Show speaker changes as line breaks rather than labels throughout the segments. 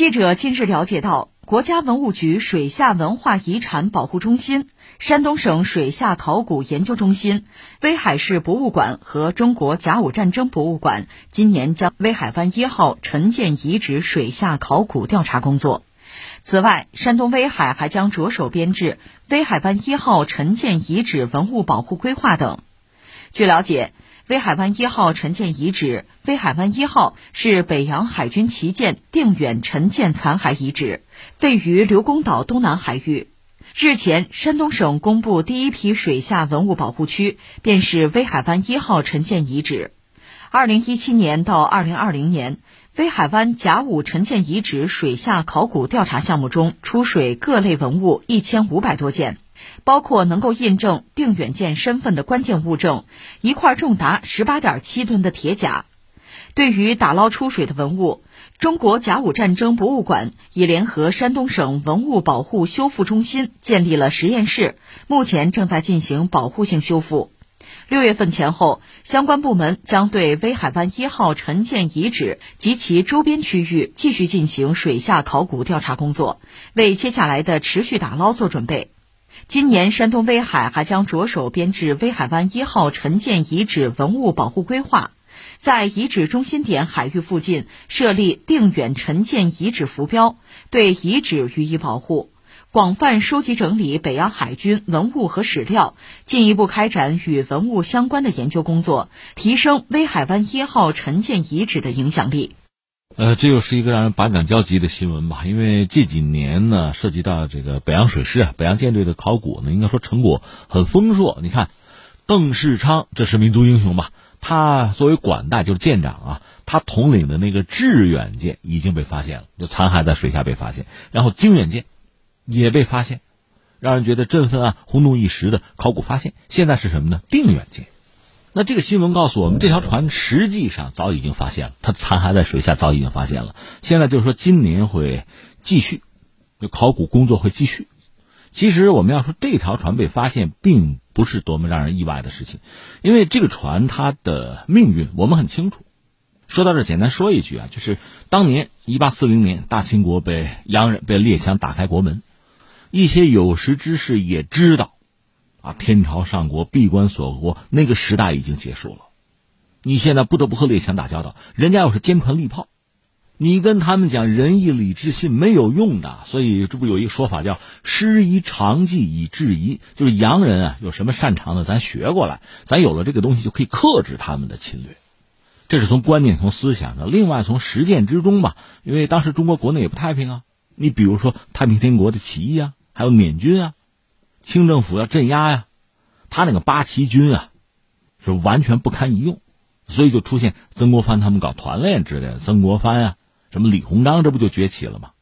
记者近日了解到，国家文物局水下文化遗产保护中心、山东省水下考古研究中心、威海市博物馆和中国甲午战争博物馆今年将威海湾一号沉舰遗址水下考古调查工作。此外，山东威海还将着手编制威海湾一号沉舰遗址文物保护规划等。据了解。威海湾一号沉舰遗址，威海湾一号是北洋海军旗舰定远沉舰残骸遗址，位于刘公岛东南海域。日前，山东省公布第一批水下文物保护区，便是威海湾一号沉舰遗址。二零一七年到二零二零年，威海湾甲午沉舰遗址水下考古调查项目中出水各类文物一千五百多件。包括能够印证定远舰身份的关键物证，一块重达十八点七吨的铁甲。对于打捞出水的文物，中国甲午战争博物馆已联合山东省文物保护修复中心建立了实验室，目前正在进行保护性修复。六月份前后，相关部门将对威海湾一号沉舰遗址及其周边区域继续进行水下考古调查工作，为接下来的持续打捞做准备。今年，山东威海还将着手编制威海湾一号沉舰遗址文物保护规划，在遗址中心点海域附近设立定远沉舰遗址浮标，对遗址予以保护；广泛收集整理北洋海军文物和史料，进一步开展与文物相关的研究工作，提升威海湾一号沉舰遗址的影响力。
呃，这又是一个让人百感交集的新闻吧？因为这几年呢，涉及到这个北洋水师啊、北洋舰队的考古呢，应该说成果很丰硕。你看，邓世昌这是民族英雄吧？他作为管带就是舰长啊，他统领的那个致远舰已经被发现了，就残骸在水下被发现，然后经远舰也被发现，让人觉得振奋啊、轰动一时的考古发现。现在是什么呢？定远舰。那这个新闻告诉我们，这条船实际上早已经发现了，它残骸在水下早已经发现了。现在就是说，今年会继续，就考古工作会继续。其实我们要说，这条船被发现，并不是多么让人意外的事情，因为这个船它的命运我们很清楚。说到这，简单说一句啊，就是当年一八四零年，大清国被洋人被列强打开国门，一些有识之士也知道。啊，天朝上国闭关锁国，那个时代已经结束了。你现在不得不和列强打交道，人家又是坚船利炮，你跟他们讲仁义礼智信没有用的。所以这不有一个说法叫“师夷长技以制夷”，就是洋人啊有什么擅长的，咱学过来，咱有了这个东西就可以克制他们的侵略。这是从观念、从思想上，另外从实践之中吧。因为当时中国国内也不太平啊，你比如说太平天国的起义啊，还有缅军啊。清政府要镇压呀，他那个八旗军啊，是完全不堪一用，所以就出现曾国藩他们搞团练之类的。曾国藩啊，什么李鸿章，这不就崛起了吗？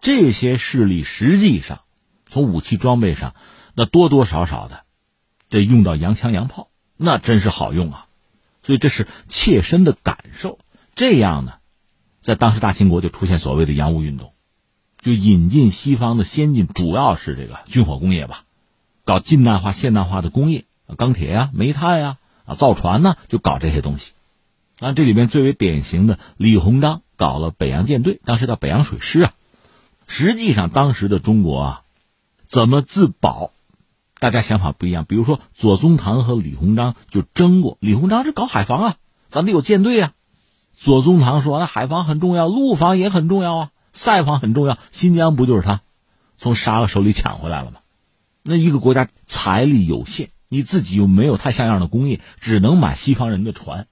这些势力实际上从武器装备上，那多多少少的得用到洋枪洋炮，那真是好用啊。所以这是切身的感受。这样呢，在当时大清国就出现所谓的洋务运动，就引进西方的先进，主要是这个军火工业吧。搞近代化、现代化的工业，钢铁呀、煤炭呀、啊造船呢，就搞这些东西。啊，这里面最为典型的，李鸿章搞了北洋舰队，当时叫北洋水师啊。实际上，当时的中国啊，怎么自保？大家想法不一样。比如说，左宗棠和李鸿章就争过。李鸿章是搞海防啊，咱得有舰队啊。左宗棠说：“那海防很重要，陆防也很重要啊，塞防很重要。新疆不就是他从沙俄手里抢回来了吗？”那一个国家财力有限，你自己又没有太像样的工业，只能买西方人的船，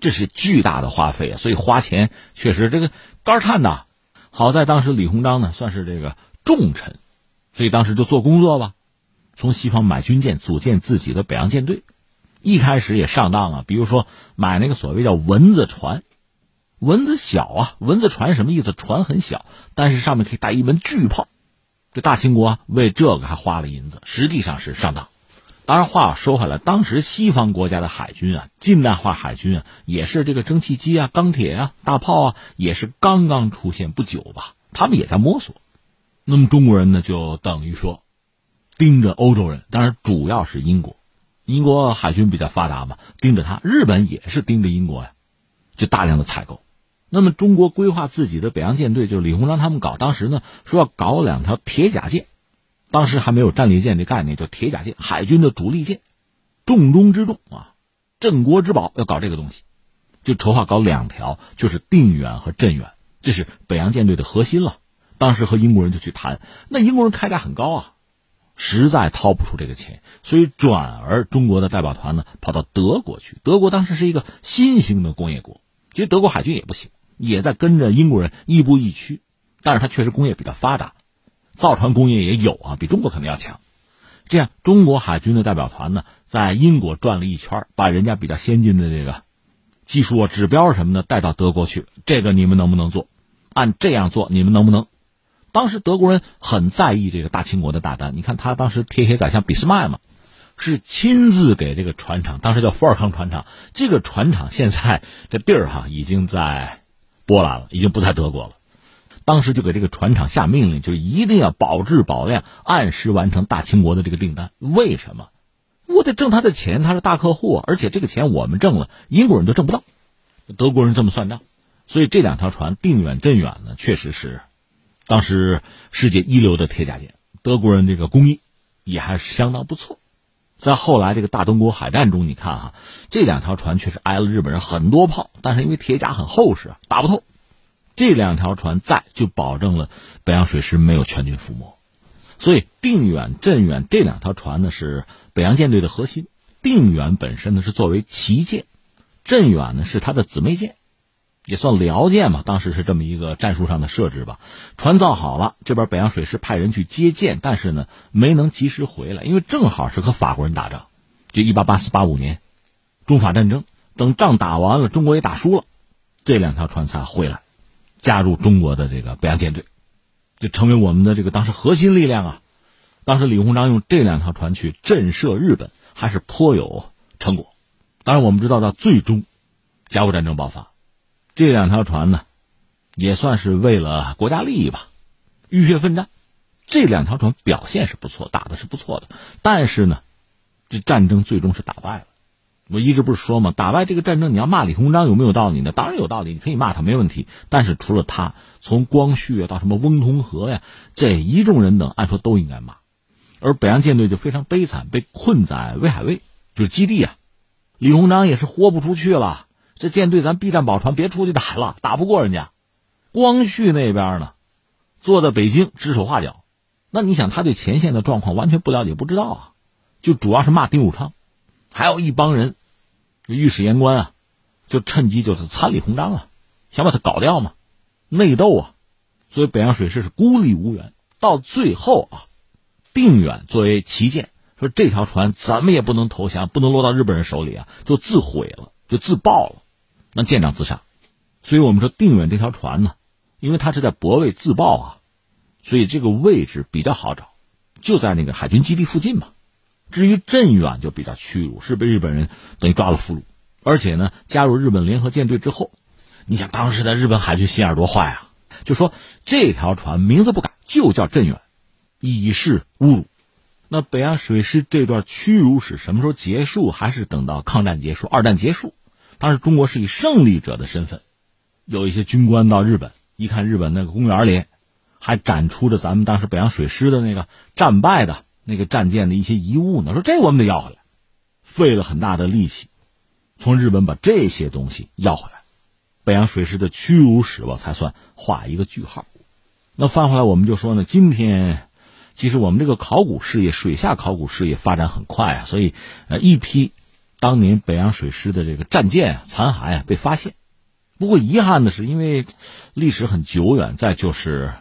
这是巨大的花费啊！所以花钱确实这个肝颤呐。好在当时李鸿章呢算是这个重臣，所以当时就做工作吧，从西方买军舰，组建自己的北洋舰队。一开始也上当了，比如说买那个所谓叫蚊子船，蚊子小啊，蚊子船什么意思？船很小，但是上面可以带一门巨炮。这大清国为这个还花了银子，实际上是上当。当然，话说回来，当时西方国家的海军啊，近代化海军啊，也是这个蒸汽机啊、钢铁啊、大炮啊，也是刚刚出现不久吧，他们也在摸索。那么中国人呢，就等于说盯着欧洲人，当然主要是英国，英国海军比较发达嘛，盯着他。日本也是盯着英国呀，就大量的采购。那么中国规划自己的北洋舰队，就是李鸿章他们搞，当时呢说要搞两条铁甲舰，当时还没有战列舰这概念，叫铁甲舰，海军的主力舰，重中之重啊，镇国之宝，要搞这个东西，就筹划搞两条，就是定远和镇远，这是北洋舰队的核心了。当时和英国人就去谈，那英国人开价很高啊，实在掏不出这个钱，所以转而中国的代表团呢跑到德国去，德国当时是一个新兴的工业国，其实德国海军也不行。也在跟着英国人亦步亦趋，但是它确实工业比较发达，造船工业也有啊，比中国肯定要强。这样，中国海军的代表团呢，在英国转了一圈，把人家比较先进的这个技术啊、指标什么的带到德国去。这个你们能不能做？按这样做，你们能不能？当时德国人很在意这个大清国的大单。你看他当时铁血宰相俾斯麦嘛，是亲自给这个船厂，当时叫福尔康船厂。这个船厂现在这地儿哈，已经在。波兰了，已经不在德国了。当时就给这个船厂下命令，就一定要保质保量，按时完成大清国的这个订单。为什么？我得挣他的钱，他是大客户，而且这个钱我们挣了，英国人都挣不到。德国人这么算账，所以这两条船定远、镇远呢，确实是当时世界一流的铁甲舰。德国人这个工艺也还是相当不错。在后来这个大东国海战中，你看哈，这两条船确实挨了日本人很多炮，但是因为铁甲很厚实，打不透。这两条船在，就保证了北洋水师没有全军覆没。所以定远、镇远这两条船呢，是北洋舰队的核心。定远本身呢是作为旗舰，镇远呢是它的姊妹舰。也算辽舰嘛，当时是这么一个战术上的设置吧。船造好了，这边北洋水师派人去接舰，但是呢没能及时回来，因为正好是和法国人打仗，就一八八四八五年，中法战争。等仗打完了，中国也打输了，这两条船才回来，加入中国的这个北洋舰队，就成为我们的这个当时核心力量啊。当时李鸿章用这两条船去震慑日本，还是颇有成果。当然，我们知道到最终，甲午战争爆发。这两条船呢，也算是为了国家利益吧，浴血奋战。这两条船表现是不错，打的是不错的。但是呢，这战争最终是打败了。我一直不是说吗？打败这个战争，你要骂李鸿章有没有道理呢？当然有道理，你可以骂他没问题。但是除了他，从光绪到什么翁同龢呀，这一众人等，按说都应该骂。而北洋舰队就非常悲惨，被困在威海卫，就是基地啊。李鸿章也是豁不出去了。这舰队咱避战保船，别出去打了，打不过人家。光绪那边呢，坐在北京指手画脚，那你想他对前线的状况完全不了解，不知道啊，就主要是骂丁汝昌，还有一帮人，御史言官啊，就趁机就是参李鸿章啊，想把他搞掉嘛，内斗啊，所以北洋水师是孤立无援。到最后啊，定远作为旗舰，说这条船怎么也不能投降，不能落到日本人手里啊，就自毁了，就自爆了。那舰长自杀，所以我们说定远这条船呢，因为它是在泊位自爆啊，所以这个位置比较好找，就在那个海军基地附近嘛。至于镇远就比较屈辱，是被日本人等于抓了俘虏，而且呢加入日本联合舰队之后，你想当时的日本海军心眼多坏啊，就说这条船名字不改，就叫镇远，以示侮辱。那北洋水师这段屈辱史什么时候结束？还是等到抗战结束、二战结束？当时中国是以胜利者的身份，有一些军官到日本，一看日本那个公园里，还展出着咱们当时北洋水师的那个战败的那个战舰的一些遗物呢。说这我们得要回来，费了很大的力气，从日本把这些东西要回来，北洋水师的屈辱史吧才算画一个句号。那翻回来我们就说呢，今天其实我们这个考古事业、水下考古事业发展很快啊，所以呃一批。当年北洋水师的这个战舰啊残骸啊被发现，不过遗憾的是，因为历史很久远，再就是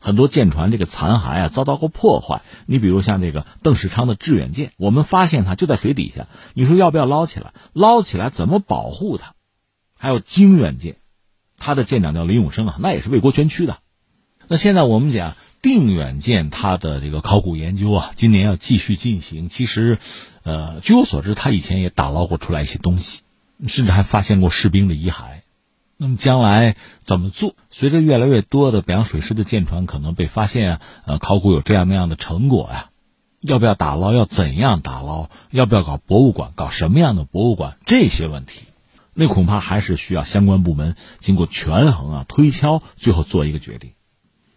很多舰船这个残骸啊遭到过破坏。你比如像这个邓世昌的致远舰，我们发现它就在水底下，你说要不要捞起来？捞起来怎么保护它？还有经远舰，它的舰长叫林永生啊，那也是为国捐躯的。那现在我们讲定远舰，它的这个考古研究啊，今年要继续进行。其实。呃，据我所知，他以前也打捞过出来一些东西，甚至还发现过士兵的遗骸。那么将来怎么做？随着越来越多的北洋水师的舰船可能被发现，呃，考古有这样那样的成果呀，要不要打捞？要怎样打捞？要不要搞博物馆？搞什么样的博物馆？这些问题，那恐怕还是需要相关部门经过权衡啊、推敲，最后做一个决定。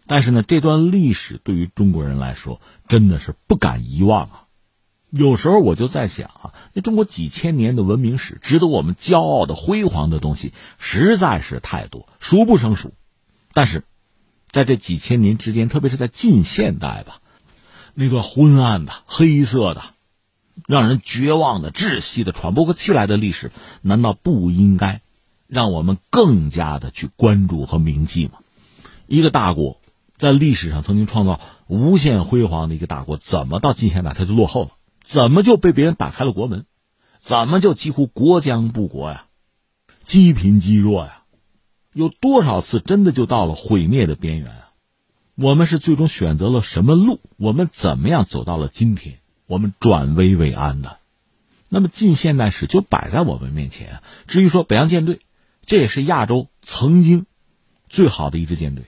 但是呢，这段历史对于中国人来说，真的是不敢遗忘啊。有时候我就在想啊，那中国几千年的文明史，值得我们骄傲的、辉煌的东西，实在是太多，数不胜数。但是，在这几千年之间，特别是在近现代吧，那段昏暗的、黑色的。让人绝望的、窒息的、喘不过气来的历史，难道不应该让我们更加的去关注和铭记吗？一个大国在历史上曾经创造无限辉煌的一个大国，怎么到近现代它就落后了？怎么就被别人打开了国门？怎么就几乎国将不国呀？积贫积弱呀？有多少次真的就到了毁灭的边缘啊？我们是最终选择了什么路？我们怎么样走到了今天？我们转危为安的，那么近现代史就摆在我们面前。至于说北洋舰队，这也是亚洲曾经最好的一支舰队。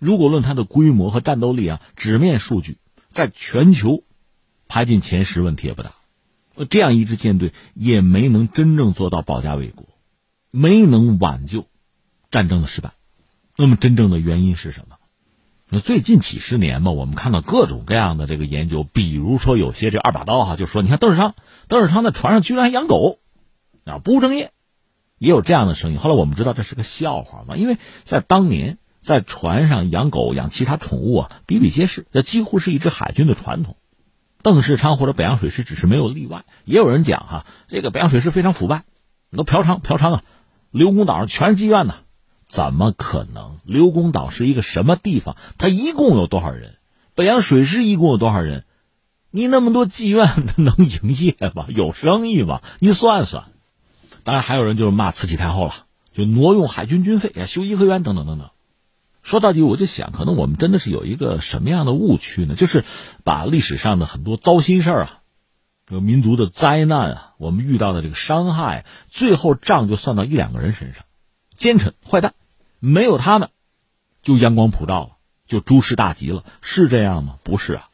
如果论它的规模和战斗力啊，纸面数据，在全球排进前十问题也不大。这样一支舰队也没能真正做到保家卫国，没能挽救战争的失败。那么真正的原因是什么？那最近几十年嘛，我们看到各种各样的这个研究，比如说有些这二把刀哈，就说你看邓世昌，邓世昌在船上居然还养狗，啊不务正业，也有这样的声音。后来我们知道这是个笑话嘛，因为在当年在船上养狗养其他宠物啊比比皆是，这几乎是一支海军的传统。邓世昌或者北洋水师只是没有例外。也有人讲哈，这个北洋水师非常腐败，都嫖娼嫖娼啊，刘公岛上全是妓院呢。怎么可能？刘公岛是一个什么地方？它一共有多少人？北洋水师一共有多少人？你那么多妓院 能营业吗？有生意吗？你算算。当然还有人就是骂慈禧太后了，就挪用海军军费，修颐和园等等等等。说到底，我就想，可能我们真的是有一个什么样的误区呢？就是把历史上的很多糟心事儿啊，有民族的灾难啊，我们遇到的这个伤害，最后账就算到一两个人身上，奸臣坏蛋。没有他们，就阳光普照了，就诸事大吉了，是这样吗？不是啊。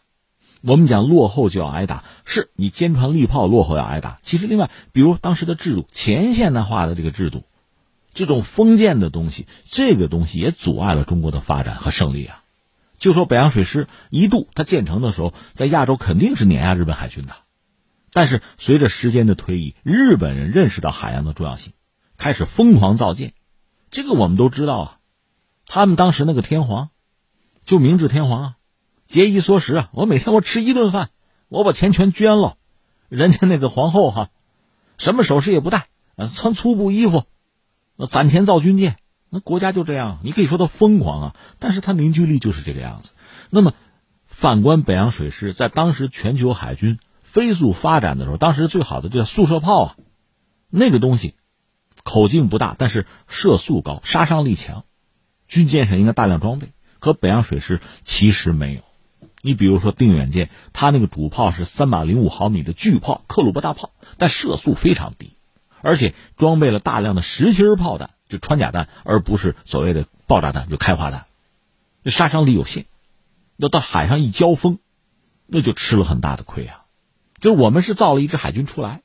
我们讲落后就要挨打，是你坚船利炮，落后要挨打。其实另外，比如当时的制度，前现代化的这个制度，这种封建的东西，这个东西也阻碍了中国的发展和胜利啊。就说北洋水师一度它建成的时候，在亚洲肯定是碾压日本海军的，但是随着时间的推移，日本人认识到海洋的重要性，开始疯狂造舰。这个我们都知道啊，他们当时那个天皇，就明治天皇啊，节衣缩食啊，我每天我吃一顿饭，我把钱全捐了，人家那个皇后哈，什么首饰也不戴，穿粗布衣服，那攒钱造军舰，那国家就这样，你可以说他疯狂啊，但是他凝聚力就是这个样子。那么，反观北洋水师，在当时全球海军飞速发展的时候，当时最好的就叫速射炮啊，那个东西。口径不大，但是射速高，杀伤力强，军舰上应该大量装备。可北洋水师其实没有。你比如说定远舰，它那个主炮是三百零五毫米的巨炮克虏伯大炮，但射速非常低，而且装备了大量的实心炮弹，就穿甲弹，而不是所谓的爆炸弹，就开花弹，杀伤力有限。要到海上一交锋，那就吃了很大的亏啊！就是我们是造了一支海军出来。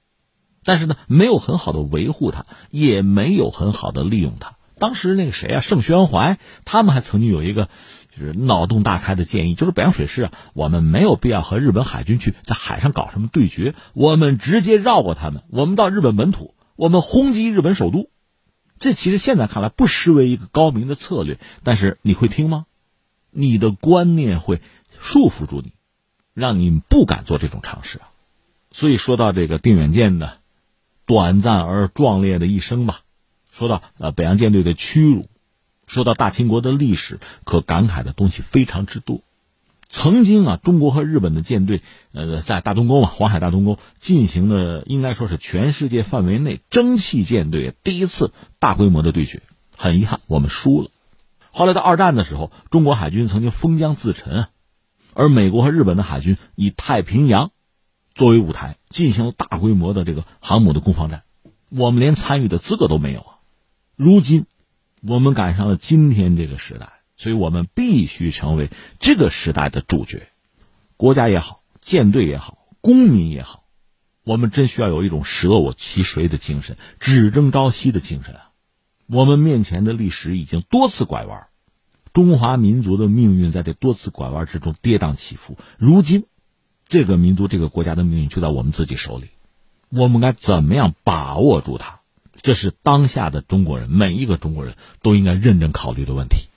但是呢，没有很好的维护它，也没有很好的利用它。当时那个谁啊，盛宣怀，他们还曾经有一个就是脑洞大开的建议，就是北洋水师啊，我们没有必要和日本海军去在海上搞什么对决，我们直接绕过他们，我们到日本本土，我们轰击日本首都。这其实现在看来不失为一个高明的策略，但是你会听吗？你的观念会束缚住你，让你不敢做这种尝试啊。所以说到这个定远舰的。短暂而壮烈的一生吧。说到呃北洋舰队的屈辱，说到大清国的历史，可感慨的东西非常之多。曾经啊，中国和日本的舰队呃在大东沟嘛，黄海大东沟进行的应该说是全世界范围内蒸汽舰队第一次大规模的对决。很遗憾，我们输了。后来到二战的时候，中国海军曾经封疆自沉，而美国和日本的海军以太平洋。作为舞台进行了大规模的这个航母的攻防战，我们连参与的资格都没有啊！如今，我们赶上了今天这个时代，所以我们必须成为这个时代的主角。国家也好，舰队也好，公民也好，我。们真需要有一种舍我其谁的精神，只争朝夕的精神啊！我们面前的历史已经多次拐弯，中华民族的命运在这多次拐弯之中跌宕起伏。如今，这个民族、这个国家的命运就在我们自己手里，我们该怎么样把握住它？这是当下的中国人每一个中国人都应该认真考虑的问题。